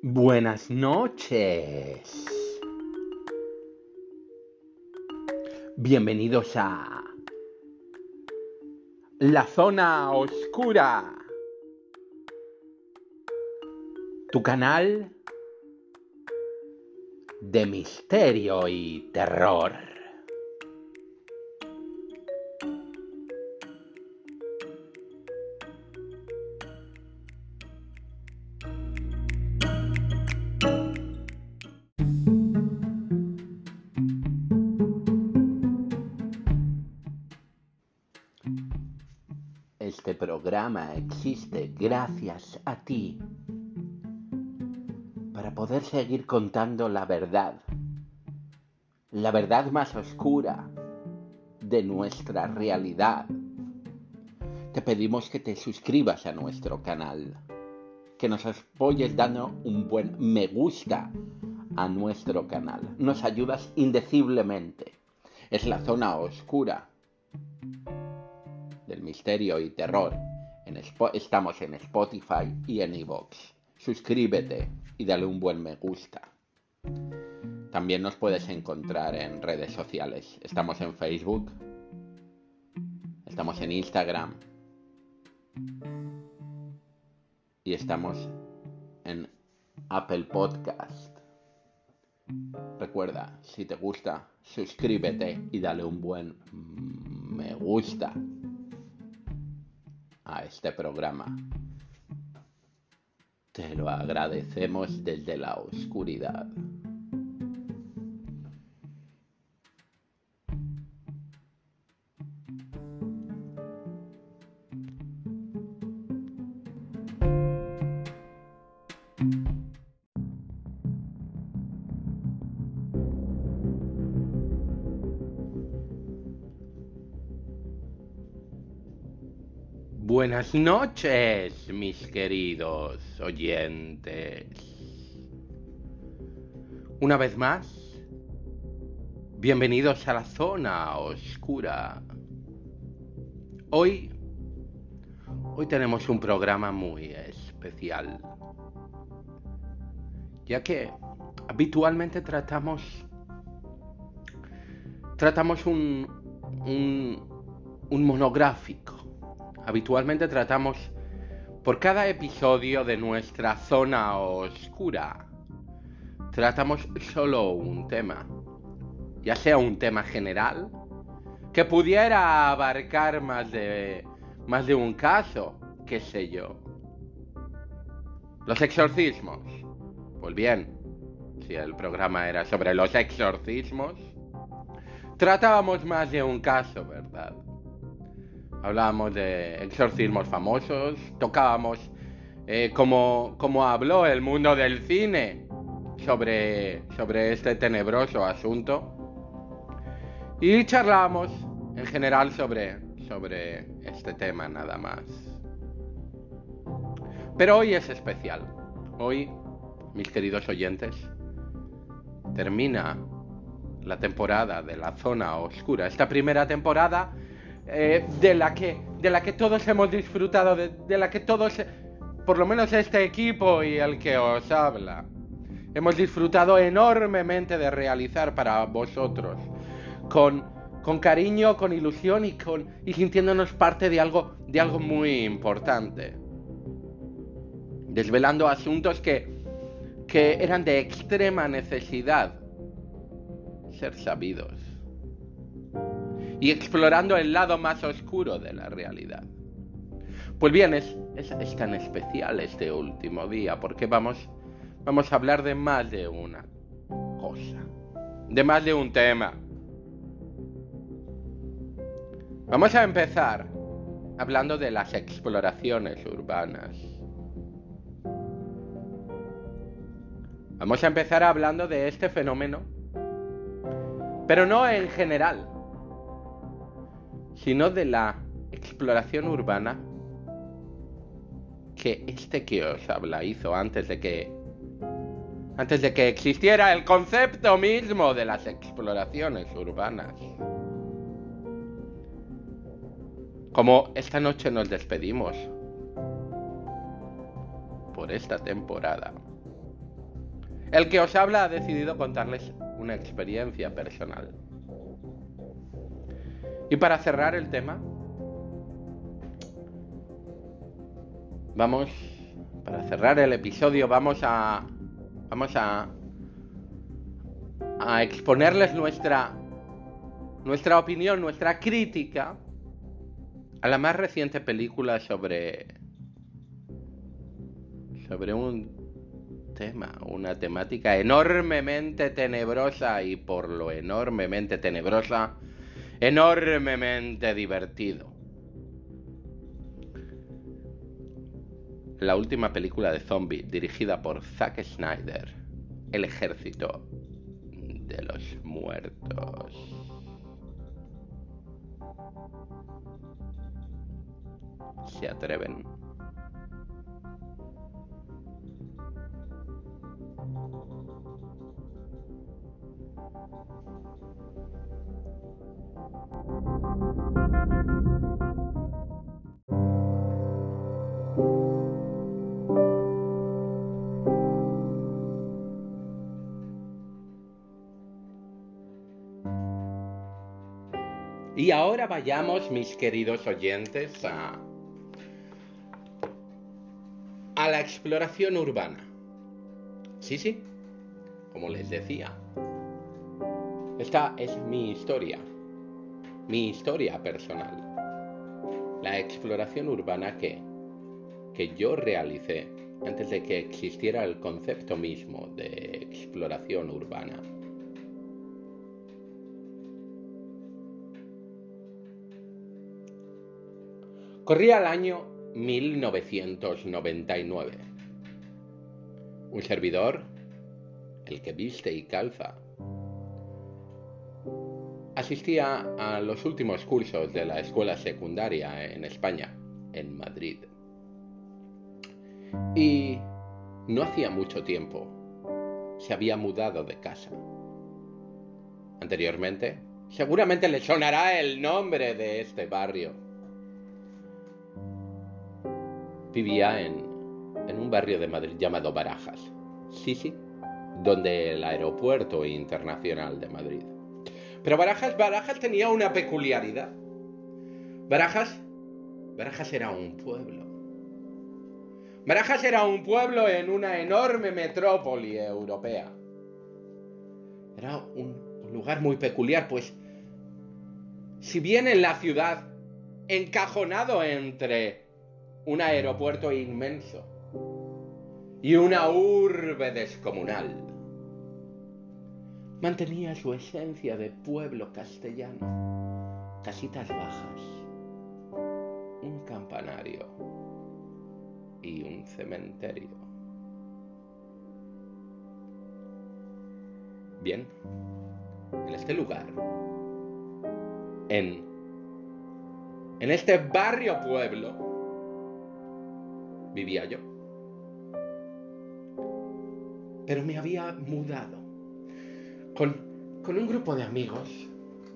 Buenas noches. Bienvenidos a La Zona Oscura. Tu canal de misterio y terror. Gracias a ti para poder seguir contando la verdad, la verdad más oscura de nuestra realidad. Te pedimos que te suscribas a nuestro canal, que nos apoyes dando un buen me gusta a nuestro canal. Nos ayudas indeciblemente. Es la zona oscura del misterio y terror. Estamos en Spotify y en iVoox. Suscríbete y dale un buen me gusta. También nos puedes encontrar en redes sociales. Estamos en Facebook. Estamos en Instagram. Y estamos en Apple Podcast. Recuerda, si te gusta, suscríbete y dale un buen me gusta a este programa. Te lo agradecemos desde la oscuridad. Buenas noches, mis queridos oyentes. Una vez más, bienvenidos a la zona oscura. Hoy, hoy tenemos un programa muy especial, ya que habitualmente tratamos, tratamos un, un, un monográfico habitualmente tratamos por cada episodio de nuestra zona oscura. Tratamos solo un tema, ya sea un tema general, que pudiera abarcar más de, más de un caso, qué sé yo. Los exorcismos. Pues bien, si el programa era sobre los exorcismos, tratábamos más de un caso, ¿verdad? Hablábamos de exorcismos famosos, tocábamos eh, como, habló el mundo del cine sobre, sobre este tenebroso asunto. Y charlábamos en general sobre, sobre este tema nada más. Pero hoy es especial. Hoy, mis queridos oyentes, termina la temporada de la zona oscura. Esta primera temporada eh, de, la que, de la que todos hemos disfrutado, de, de, la que todos, por lo menos este equipo y el que os habla, hemos disfrutado enormemente de realizar para vosotros, con, con cariño, con ilusión y, con, y sintiéndonos parte de algo, de algo muy importante. Desvelando asuntos que, que eran de extrema necesidad ser sabidos y explorando el lado más oscuro de la realidad. Pues bien, es, tan especial este último día porque vamos a hablar de más de una cosa, de más de un tema. Vamos a empezar hablando de las exploraciones urbanas. Vamos a empezar hablando de este fenómeno, pero no en general, sino de la exploración urbana que este que os habla hizo antes de que antes de que existiera el concepto mismo de las exploraciones urbanas. Como esta noche nos despedimos por esta temporada. El que os habla ha decidido contarles una experiencia personal. Y para cerrar el tema, vamos, para cerrar el episodio, vamos a, vamos a, a exponerles nuestra, nuestra opinión, nuestra crítica a la más reciente película sobre, sobre un tema, una temática enormemente tenebrosa y por lo enormemente tenebrosa, enormemente divertido. La última película de zombie dirigida por Zack Snyder, El ejército de los muertos. Se atreven. Y ahora vayamos, mis queridos oyentes, a, a la exploración urbana. Sí, sí, como les decía. Esta es mi historia, mi historia personal. La exploración urbana que, que yo realicé antes de que existiera el concepto mismo de exploración urbana. Corría el año 1999. Un servidor, el que viste y calza, asistía a los últimos cursos de la escuela secundaria en España, en Madrid. Y no hacía mucho tiempo se había mudado de casa. Anteriormente, seguramente le sonará el nombre de este barrio vivía en, un barrio de Madrid llamado Barajas. Sí, sí, donde el aeropuerto internacional de Madrid. Pero Barajas, Barajas tenía una peculiaridad. Barajas, Barajas era un pueblo. Barajas era un pueblo en una enorme metrópoli europea. Era un lugar muy peculiar, pues si bien en la ciudad, encajonado entre un aeropuerto inmenso y una urbe descomunal. Mantenía su esencia de pueblo castellano, casitas bajas, un campanario y un cementerio. Bien, en este lugar, en, en este barrio pueblo, vivía yo. Pero me había mudado con, un grupo de amigos,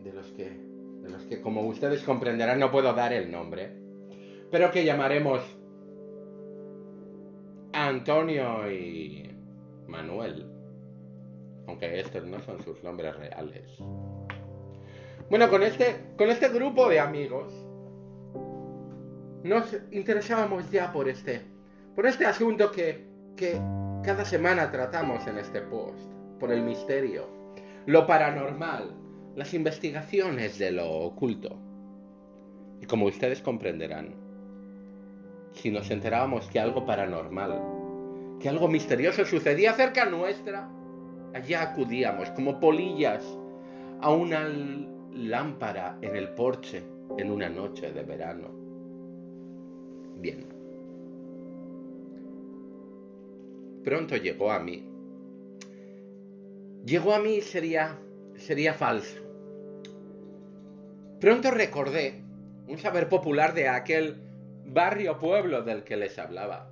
de los, que, de los que como ustedes comprenderán no puedo dar el nombre, pero que llamaremos Antonio y Manuel, aunque estos no son sus nombres reales. Bueno, con este, con este grupo de amigos nos interesábamos ya por este, por este asunto que, que cada semana tratamos en este post, por el misterio, lo paranormal, las investigaciones de lo oculto. Y como ustedes comprenderán, si nos enterábamos que algo paranormal, que algo misterioso sucedía cerca nuestra, allá acudíamos como polillas a una lámpara en el porche en una noche de verano bien. Pronto llegó a mí. Llegó a mí sería, sería falso. Pronto recordé un saber popular de aquel barrio pueblo del que les hablaba.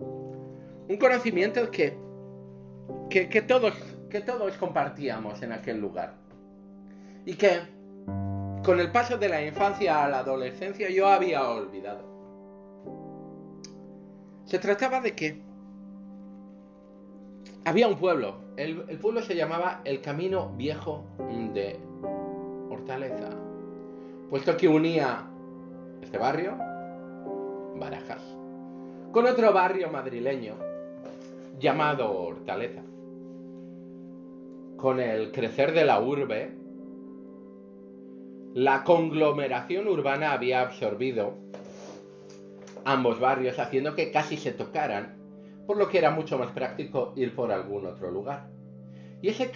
Un conocimiento que, que, que, todos, que todos compartíamos en aquel lugar. Y que con el paso de la infancia a la adolescencia yo había olvidado. Se trataba de que había un pueblo. El, pueblo se llamaba el Camino Viejo de Hortaleza. Puesto que unía este barrio, Barajas, con otro barrio madrileño llamado Hortaleza. Con el crecer de la urbe, la conglomeración urbana había absorbido ambos barrios, haciendo que casi se tocaran, por lo que era mucho más práctico ir por algún otro lugar. Y ese,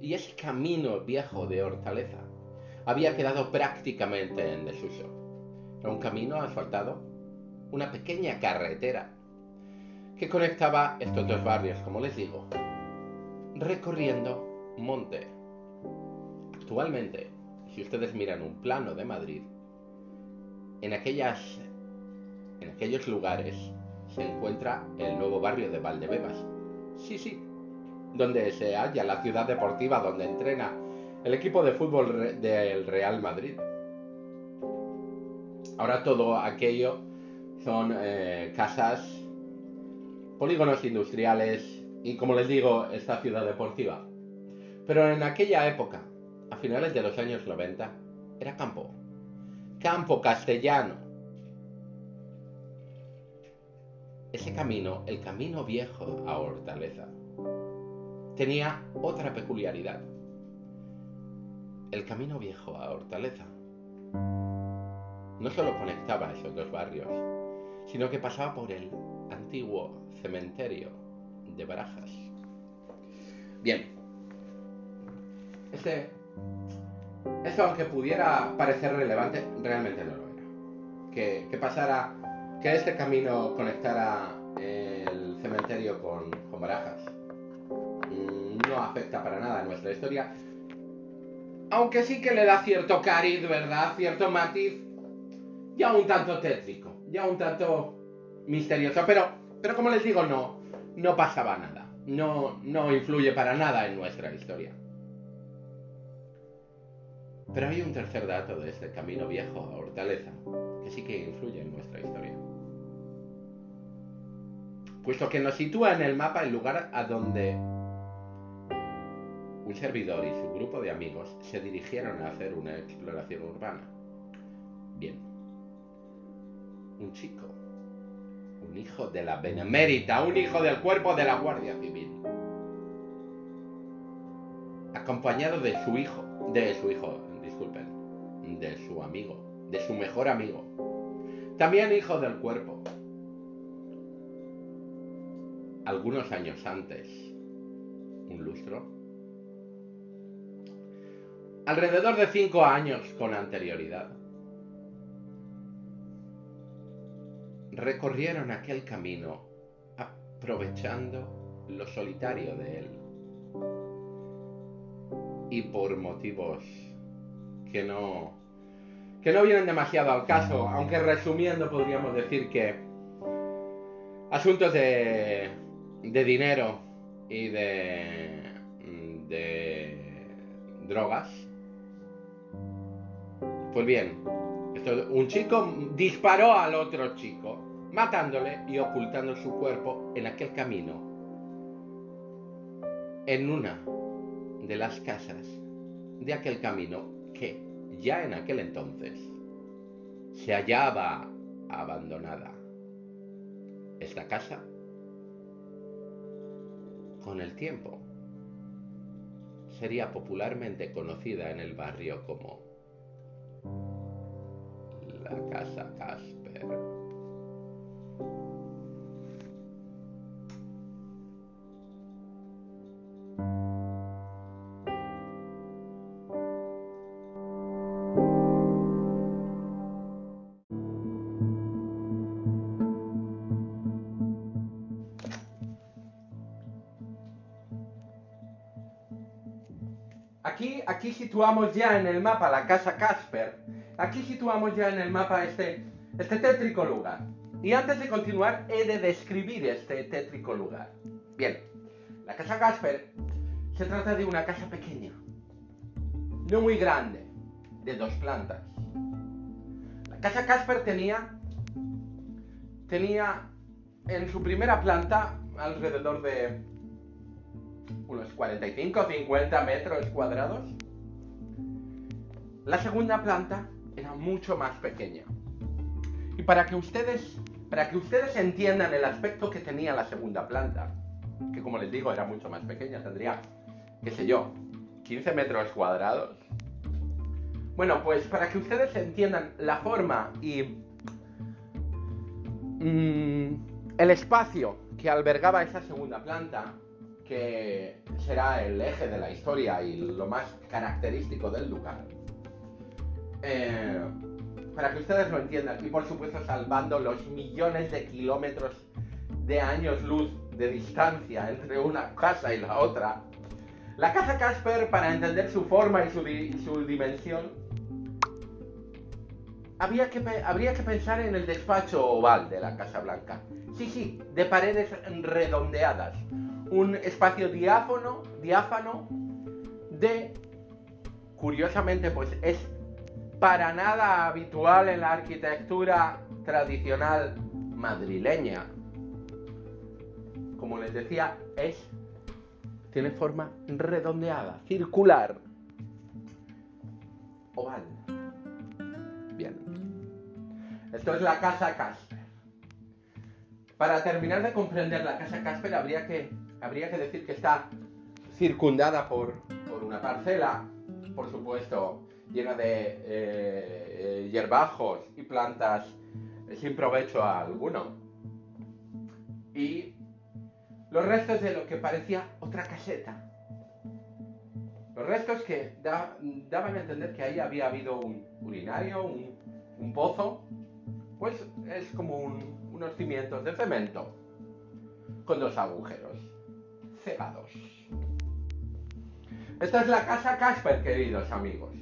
y ese camino viejo de Hortaleza había quedado prácticamente en desuso. Era un camino asfaltado, una pequeña carretera que conectaba estos dos barrios, como les digo, recorriendo monte. Actualmente, si ustedes miran un plano de Madrid, en aquellas en aquellos lugares se encuentra el nuevo barrio de Valdebebas. Sí, sí, donde se halla la ciudad deportiva donde entrena el equipo de fútbol del Real Madrid. Ahora todo aquello son eh, casas, polígonos industriales y, como les digo, esta ciudad deportiva. Pero en aquella época, a finales de los años 90, era campo. Campo castellano ese camino, el camino viejo a Hortaleza, tenía otra peculiaridad. El camino viejo a Hortaleza no solo conectaba esos dos barrios, sino que pasaba por el antiguo cementerio de Barajas. Bien, ese, eso aunque pudiera parecer relevante, realmente no lo era. Que, que pasara que este camino conectara el cementerio con, Barajas mm, no afecta para nada a nuestra historia. Aunque sí que le da cierto cariz, ¿verdad? Cierto matiz, ya un tanto tétrico, ya un tanto misterioso. Pero, pero como les digo, no, no pasaba nada. No, no influye para nada en nuestra historia. Pero hay un tercer dato de este camino viejo a Hortaleza que sí que influye en nuestra historia puesto que nos sitúa en el mapa el lugar a donde un servidor y su grupo de amigos se dirigieron a hacer una exploración urbana. Bien, un chico, un hijo de la Benemérita, un hijo del cuerpo de la Guardia Civil, acompañado de su hijo, de su hijo, disculpen, de su amigo, de su mejor amigo, también hijo del cuerpo, algunos años antes, un lustro, alrededor de cinco años con anterioridad, recorrieron aquel camino aprovechando lo solitario de él. Y por motivos que no que no vienen demasiado al caso, aunque resumiendo podríamos decir que asuntos de de dinero y de, de drogas. Pues bien, un chico disparó al otro chico, matándole y ocultando su cuerpo en aquel camino, en una de las casas de aquel camino que ya en aquel entonces se hallaba abandonada. Esta casa con el tiempo sería popularmente conocida en el barrio como la Casa Casper. Aquí, situamos ya en el mapa la casa Casper. Aquí situamos ya en el mapa este, este tétrico lugar. Y antes de continuar, he de describir este tétrico lugar. Bien, la casa Casper se trata de una casa pequeña, no muy grande, de dos plantas. La casa Casper tenía, tenía en su primera planta alrededor de unos 45-50 metros cuadrados. La segunda planta era mucho más pequeña. Y para que ustedes, para que ustedes entiendan el aspecto que tenía la segunda planta, que como les digo era mucho más pequeña, tendría, qué sé yo, 15 metros cuadrados. Bueno, pues para que ustedes entiendan la forma y mm, el espacio que albergaba esa segunda planta, que será el eje de la historia y lo más característico del lugar, eh, para que ustedes lo entiendan, y por supuesto salvando los millones de kilómetros de años luz de distancia entre una casa y la otra, la casa Casper, para entender su forma y su, dimensión, había que, habría que pensar en el despacho oval de la Casa Blanca. Sí, sí, de paredes redondeadas. Un espacio diáfano, diáfano de, curiosamente, pues es para nada habitual en la arquitectura tradicional madrileña. Como les decía, es tiene forma redondeada, circular, oval. Bien. Esto es la casa Casper. Para terminar de comprender la casa Casper habría que, habría que decir que está circundada por, por una parcela, por supuesto, llena de eh, eh, hierbajos y plantas sin provecho alguno. Y los restos de lo que parecía otra caseta. Los restos que daban a entender que ahí había habido un urinario, un, pozo, pues es como unos cimientos de cemento con dos agujeros cegados. Esta es la casa Casper, queridos amigos.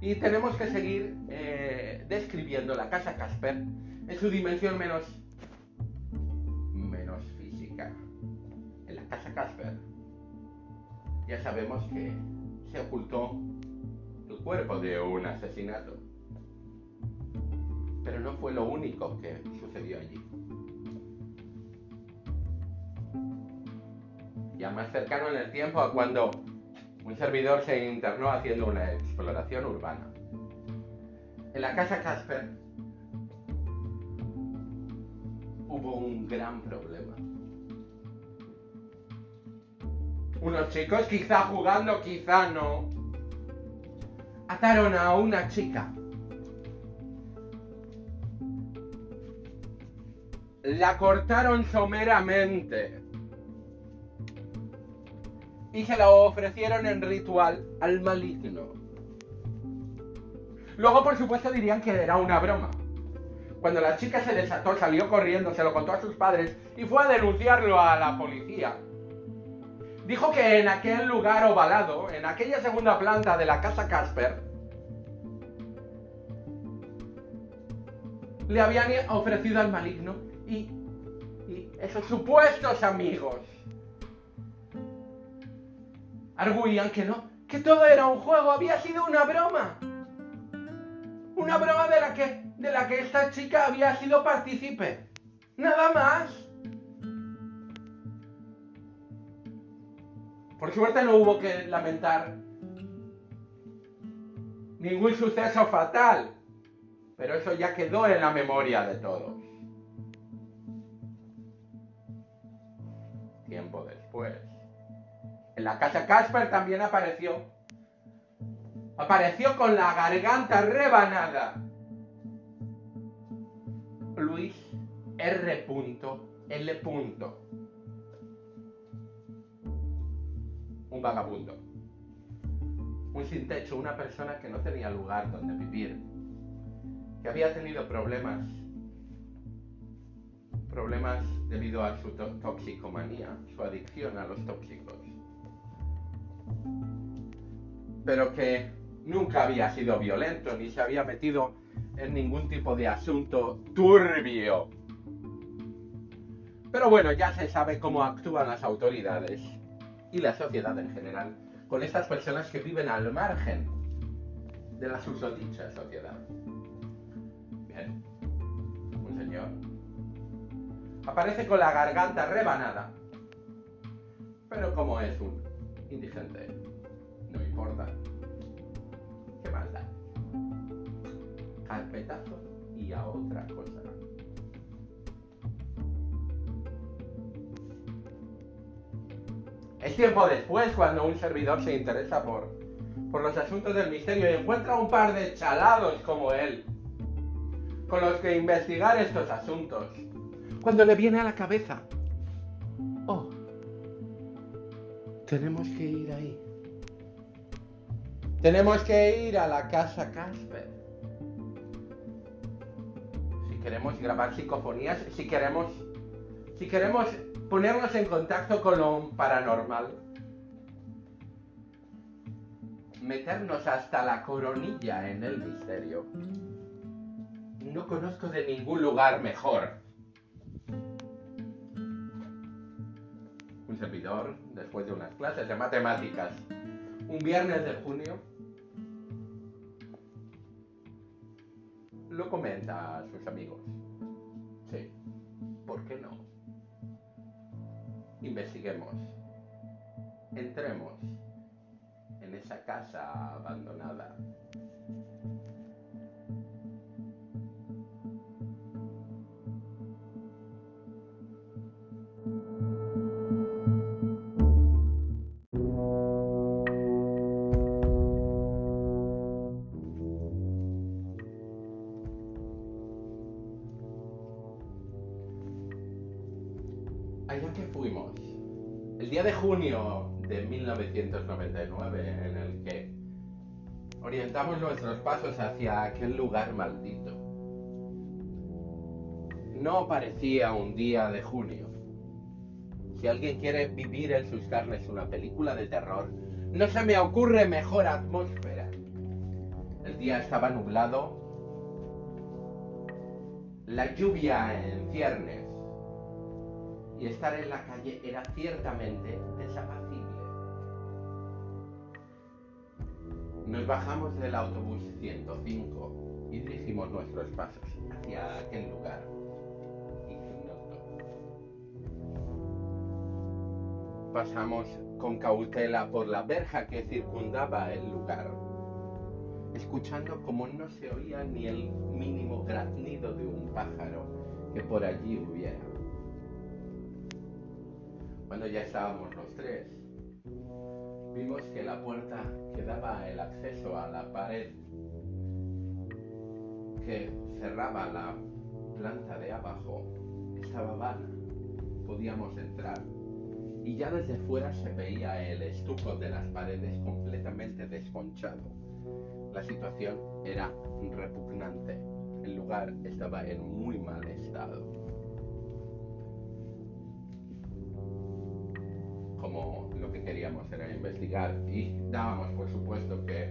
Y tenemos que seguir eh, describiendo la casa Casper en su dimensión menos, menos física. En la casa Casper ya sabemos que se ocultó el cuerpo de un asesinato. Pero no fue lo único que sucedió allí. Ya más cercano en el tiempo a cuando un servidor se internó haciendo una exploración urbana. En la casa Casper hubo un gran problema. Unos chicos, quizá jugando, quizá no, ataron a una chica. La cortaron someramente y se la ofrecieron en ritual al maligno. Luego, por supuesto, dirían que era una broma. Cuando la chica se desató, salió corriendo, se lo contó a sus padres y fue a denunciarlo a la policía. Dijo que en aquel lugar ovalado, en aquella segunda planta de la casa Casper, le habían ofrecido al maligno y, y esos supuestos amigos arguían que no, que todo era un juego, había sido una broma. Una broma de la que, de la que esta chica había sido partícipe. Nada más. Por suerte no hubo que lamentar ningún suceso fatal, pero eso ya quedó en la memoria de todos. Tiempo después. En la casa Casper también apareció. Apareció con la garganta rebanada. Luis R. L. Un vagabundo. Un sin techo, una persona que no tenía lugar donde vivir. Que había tenido problemas. Problemas debido a su toxicomanía, su adicción a los tóxicos pero que nunca había sido violento ni se había metido en ningún tipo de asunto turbio. Pero bueno, ya se sabe cómo actúan las autoridades y la sociedad en general con estas personas que viven al margen de la susodicha sociedad. Bien, un señor aparece con la garganta rebanada Pero como es un indigente, no importa. ¿Qué más da? Carpetazo y a otra cosa. Es tiempo después cuando un servidor se interesa por, por los asuntos del misterio y encuentra un par de chalados como él, con los que investigar estos asuntos. Cuando le viene a la cabeza, oh, tenemos que ir ahí. Tenemos que ir a la casa Casper. Si queremos grabar psicofonías, si queremos, si queremos ponernos en contacto con lo paranormal, meternos hasta la coronilla en el misterio. No conozco de ningún lugar mejor. Servidor, después de unas clases de matemáticas, un viernes de junio, lo comenta a sus amigos. Sí, ¿por qué no? Investiguemos. Entremos en esa casa abandonada. Junio de 1999 en el que orientamos nuestros pasos hacia aquel lugar maldito. No parecía un día de junio. Si alguien quiere vivir en sus carnes una película de terror, no se me ocurre mejor atmósfera. El día estaba nublado, la lluvia en ciernes y estar en la calle era ciertamente desapacible. Nos bajamos del autobús 105 y dirigimos nuestros pasos hacia aquel lugar. Pasamos con cautela por la verja que circundaba el lugar, escuchando como no se oía ni el mínimo graznido de un pájaro que por allí hubiera. Cuando ya estábamos los tres, vimos que la puerta que daba el acceso a la pared que cerraba la planta de abajo estaba vana. Podíamos entrar y ya desde fuera se veía el estuco de las paredes completamente desconchado. La situación era repugnante. El lugar estaba en muy mal estado. Como lo que queríamos era investigar y dábamos por supuesto que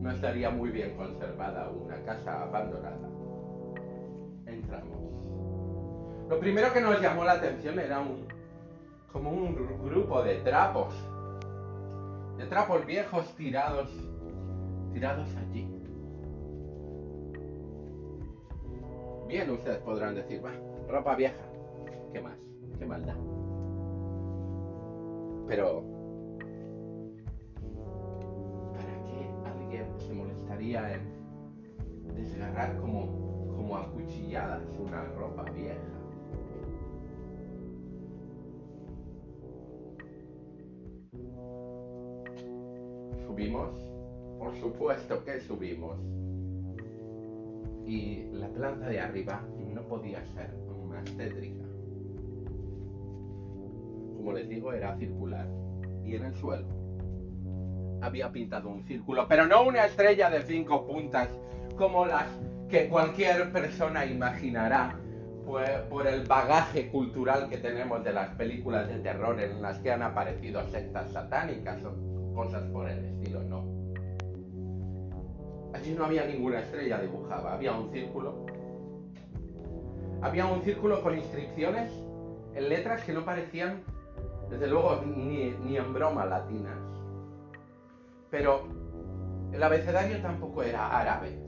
no estaría muy bien conservada una casa abandonada. Entramos. Lo primero que nos llamó la atención era un como un grupo de trapos. De trapos viejos tirados tirados allí. Bien, ustedes podrán decir, va, ropa vieja. ¿Qué más? ¿Qué maldad? Pero, ¿para qué alguien se molestaría en desgarrar como, como a cuchilladas una ropa vieja? Subimos, por supuesto que subimos. Y la planta de arriba no podía ser más tétrica como les digo, era circular. Y en el suelo había pintado un círculo, pero no una estrella de cinco puntas como las que cualquier persona imaginará pues, por el bagaje cultural que tenemos de las películas de terror en las que han aparecido sectas satánicas o cosas por el estilo, no. Allí no había ninguna estrella dibujada, había un círculo. Había un círculo con inscripciones en letras que no parecían desde luego, ni, en broma latinas. Pero el abecedario tampoco era árabe.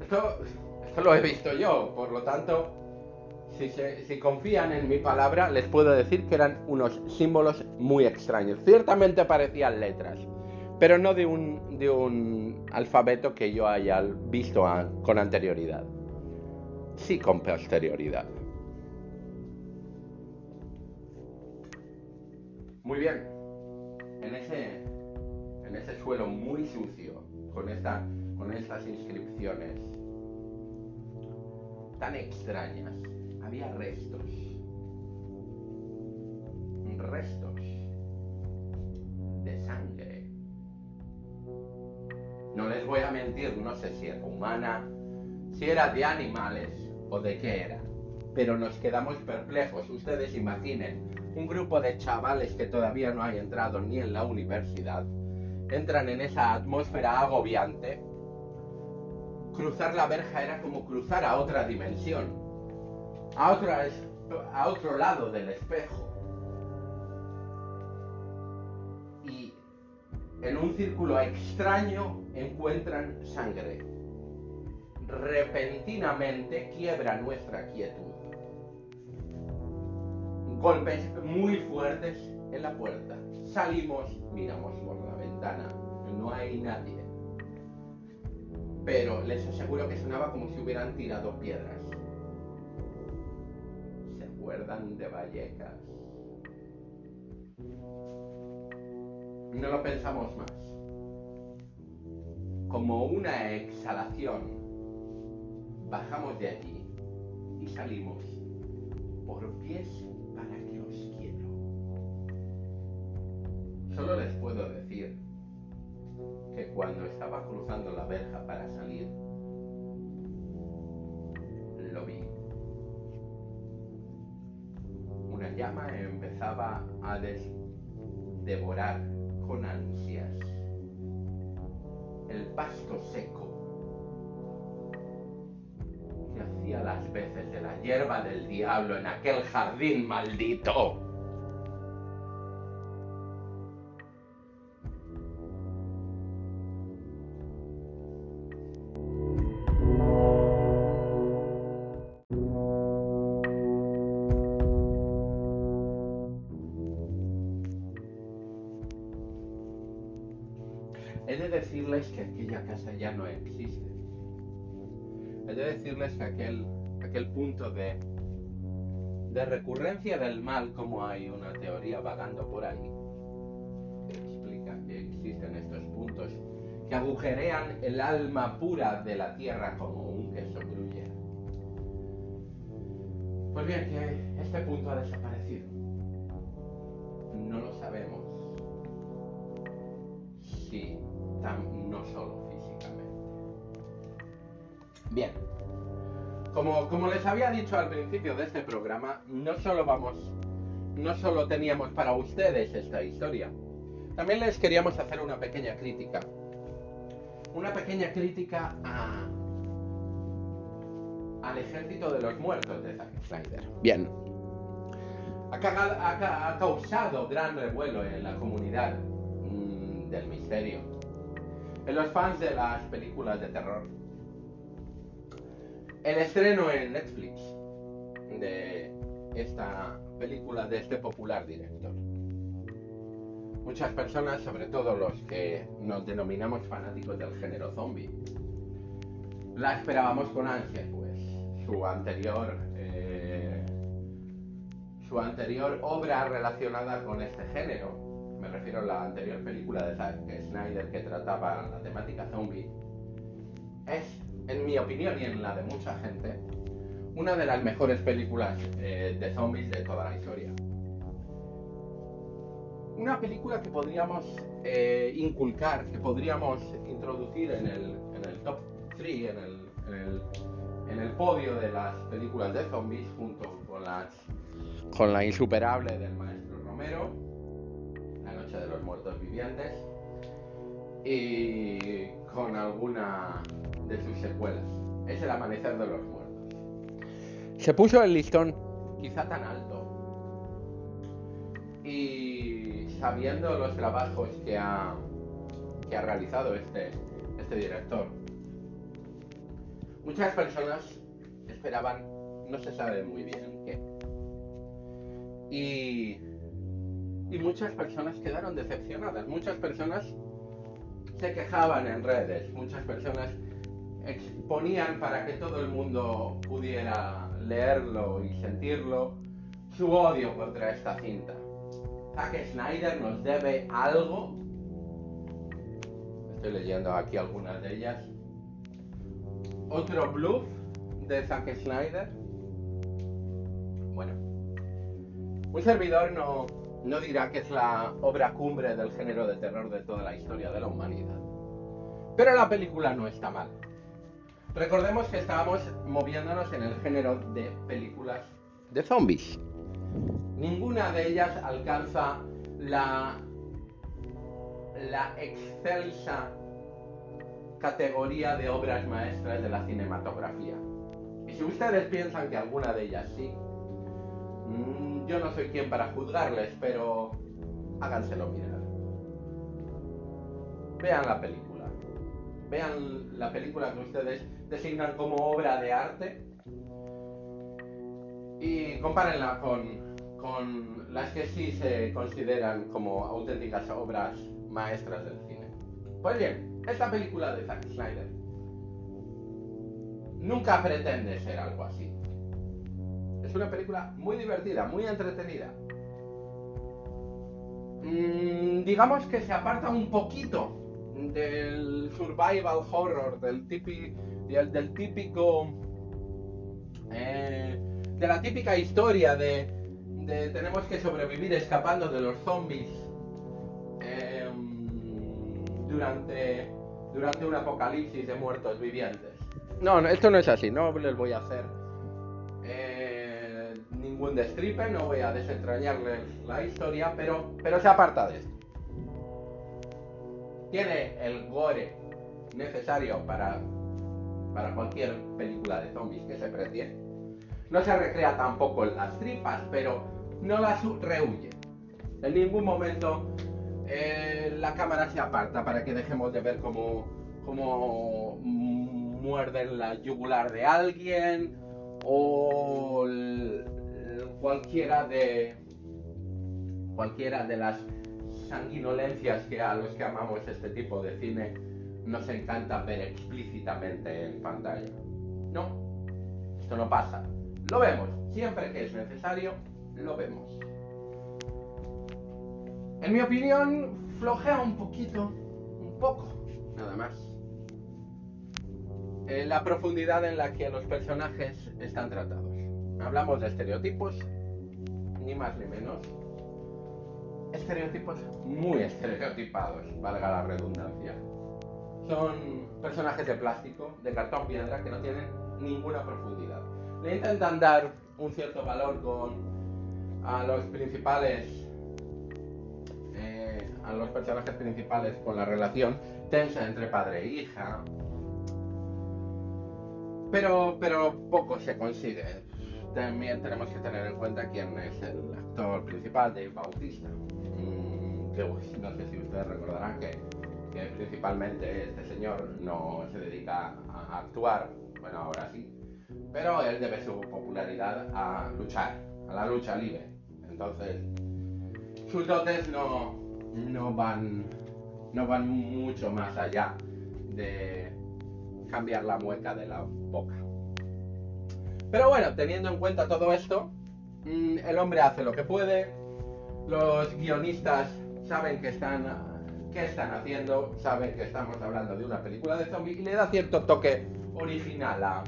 Esto, esto lo he visto yo, por lo tanto, Si, se- si confían en mi palabra, les puedo decir que eran unos símbolos muy extraños. Ciertamente parecían letras, pero no de un, de un alfabeto que yo haya visto con anterioridad. Sí con posterioridad. Muy bien. En ese, en ese suelo muy sucio, con, con estas inscripciones tan extrañas, había restos. Restos de sangre. No les voy a mentir, no sé si era humana, si era de animales o de qué era. Pero nos quedamos perplejos. Ustedes imaginen un grupo de chavales que todavía no han entrado ni en la universidad. Entran en esa atmósfera agobiante. Cruzar la verja era como cruzar a otra dimensión. A, otra es- a otro lado del espejo. Y en un círculo extraño encuentran sangre. Repentinamente quiebra nuestra quietud. Golpes muy fuertes en la puerta. Salimos, miramos por la ventana. No hay nadie. Pero les aseguro que sonaba como si hubieran tirado piedras. ¿Se acuerdan de Vallecas? No lo pensamos más. Como una exhalación, bajamos de allí y salimos por pies Solo les puedo decir que cuando estaba cruzando la verja para salir, lo vi. Una llama empezaba a devorar con ansias el pasto seco que hacía las veces de la hierba del diablo en aquel jardín maldito. De decirles que aquella casa ya no existe. He de decirles que aquel, aquel punto de, de recurrencia del mal, como hay una teoría vagando por ahí, que explica que existen estos puntos que agujerean el alma pura de la tierra como un queso gruyere. Pues bien, que este punto ha desaparecido. Como, como les había dicho al principio de este programa, no solo vamos, no solo teníamos para ustedes esta historia, también les queríamos hacer una pequeña crítica. Una pequeña crítica a, al ejército de los muertos de Zack Snyder. Bien. Ha causado gran revuelo en la comunidad mm, del misterio. En los fans de las películas de terror. El estreno en Netflix de esta película de este popular director. Muchas personas, sobre todo los que nos denominamos fanáticos del género zombie, la esperábamos con ansia, pues su anterior eh, su anterior obra relacionada con este género, me refiero a la anterior película de Zack Snyder que trataba la temática zombie, es, en mi opinión y en la de mucha gente, una de las mejores películas eh, de zombies de toda la historia. Una película que podríamos eh, inculcar, que podríamos introducir en el, top 3, en el, en, el, en el podio de las películas de zombies, junto con las con la insuperable del maestro Romero, La Noche de los Muertos Vivientes, y con alguna de sus secuelas. Es el Amanecer de los Muertos. Se puso el listón quizá tan alto. Y sabiendo los trabajos que ha, que ha realizado este, este director, muchas personas esperaban no se sabe muy bien qué. Y, y muchas personas quedaron decepcionadas, muchas personas se quejaban en redes, muchas personas exponían para que todo el mundo pudiera leerlo y sentirlo su odio contra esta cinta. Zack Snyder nos debe algo. Estoy leyendo aquí algunas de ellas. Otro bluff de Zack Snyder. Bueno, un servidor no, no dirá que es la obra cumbre del género de terror de toda la historia de la humanidad. Pero la película no está mal. Recordemos que estábamos moviéndonos en el género de películas de zombies. Ninguna de ellas alcanza la, la excelsa categoría de obras maestras de la cinematografía. Y si ustedes piensan que alguna de ellas sí, mm, yo no soy quien para juzgarles, pero háganselo mirar. Vean la película. Vean la película que ustedes designan como obra de arte y compárenla con, con las que sí se consideran como auténticas obras maestras del cine. Pues bien, esta película de Zack Snyder nunca pretende ser algo así. Es una película muy divertida, muy entretenida. Mm, digamos que se aparta un poquito del survival horror, del, del, típico... Eh, de la típica historia de, tenemos que sobrevivir escapando de los zombies em, durante, durante un apocalipsis de muertos vivientes. No, no, esto no es así, no les voy a hacer eh, ningún destripe, no voy a desentrañarles la historia, pero, pero se aparta de esto tiene el gore necesario para, para cualquier película de zombies que se precie. No se recrea tampoco las tripas, pero no las rehuye. En ningún momento eh, la cámara se aparta para que dejemos de ver cómo, cómo muerden la yugular de alguien o cualquiera de cualquiera de las sanguinolencias que a los que amamos este tipo de cine nos encanta ver explícitamente en pantalla. No, esto no pasa. Lo vemos, siempre que es necesario, lo vemos. En mi opinión, flojea un poquito, un poco, nada más. En la profundidad en la que los personajes están tratados. Hablamos de estereotipos, ni más ni menos estereotipos muy estereotipados, valga la redundancia. Son personajes de plástico, de cartón piedra, que no tienen ninguna profundidad. Le intentan dar un cierto valor con a los principales eh, a los personajes principales con la relación tensa entre padre e hija pero pero poco se consigue también tenemos que tener en cuenta quién es el actor principal de Bautista que no sé si ustedes recordarán que, principalmente este señor no se dedica a actuar, bueno, ahora sí, pero él debe su popularidad a luchar, a la lucha libre. Entonces, sus dotes no, no, van, no van mucho más allá de cambiar la mueca de la boca. Pero bueno, teniendo en cuenta todo esto, mm, el hombre hace lo que puede, los guionistas saben que están, qué están haciendo, saben que estamos hablando de una película de zombies y le da cierto toque original a,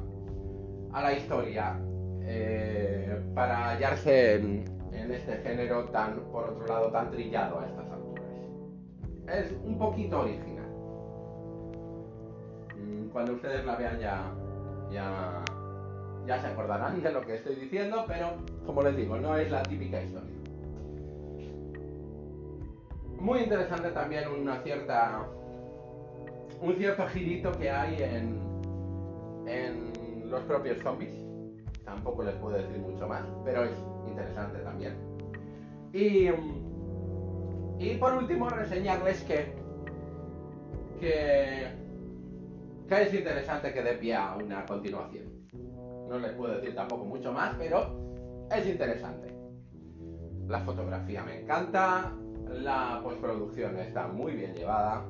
la historia eh, para hallarse en, este género tan, por otro lado, tan trillado a estas alturas. Es un poquito original. Mm, cuando ustedes la vean ya, ya, ya se acordarán de lo que estoy diciendo, pero como les digo, no es la típica historia muy interesante también una cierta un cierto girito que hay en, en los propios zombies. Tampoco les puedo decir mucho más, pero es interesante también. Y, y por último, reseñarles que, que, que es interesante que dé pie a una continuación. No les puedo decir tampoco mucho más, pero es interesante. La fotografía me encanta, la postproducción está muy bien llevada.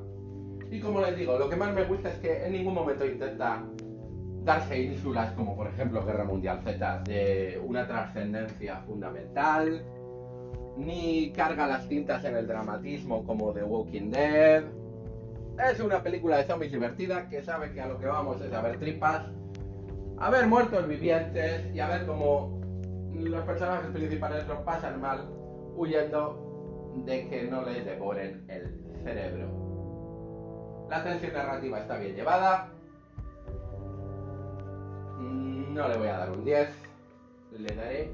Y como les digo, lo que más me gusta es que en ningún momento intenta darse ínsulas como por ejemplo Guerra Mundial Z de una trascendencia fundamental, ni carga las tintas en el dramatismo como The Walking Dead. Es una película de zombies divertida que sabe que a lo que vamos es a ver tripas, a ver muertos vivientes y a ver cómo los personajes principales lo pasan mal huyendo de que no les devoren el cerebro. La tensión narrativa está bien llevada. No le voy a dar un 10. Le daré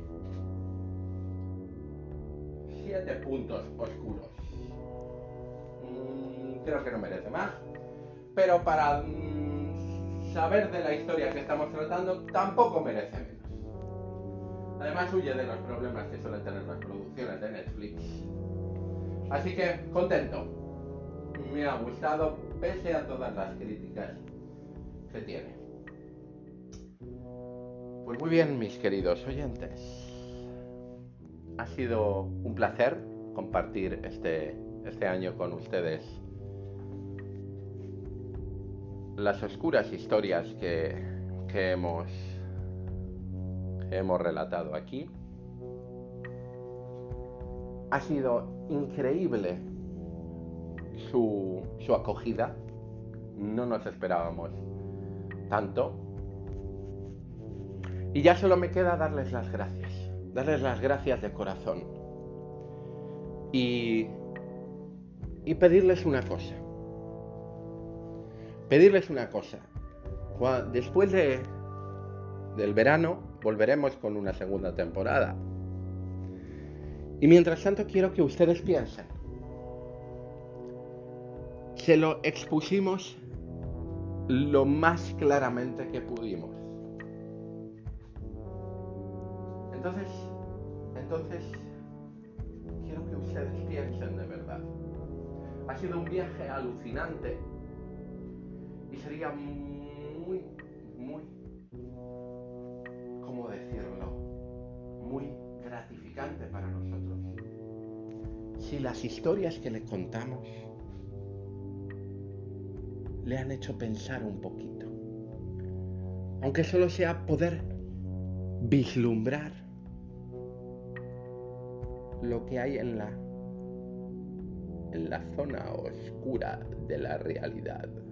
7 puntos oscuros. Mm, creo que no merece más. Pero para saber de la historia que estamos tratando, tampoco merece menos. Además huye de los problemas que suelen tener las producciones de Netflix. Así que contento. Me ha gustado pese a todas las críticas que tiene. Pues muy bien, mis queridos oyentes ha sido un placer compartir este, este año con ustedes las oscuras historias que, hemos, hemos relatado aquí. Ha sido increíble su, su acogida. No nos esperábamos tanto. Y ya solo me queda darles las gracias darles las gracias de corazón y, y pedirles una cosa. Pedirles una cosa. Después de, del verano volveremos con una segunda temporada. Y mientras tanto quiero que ustedes piensen. Se lo expusimos lo más claramente que pudimos. Entonces, entonces, quiero que ustedes piensen de verdad. Ha sido un viaje alucinante sería muy, muy, ¿cómo decirlo? Muy gratificante para nosotros. Si las historias que le contamos le han hecho pensar un poquito, aunque solo sea poder vislumbrar lo que hay en la en la zona oscura de la realidad.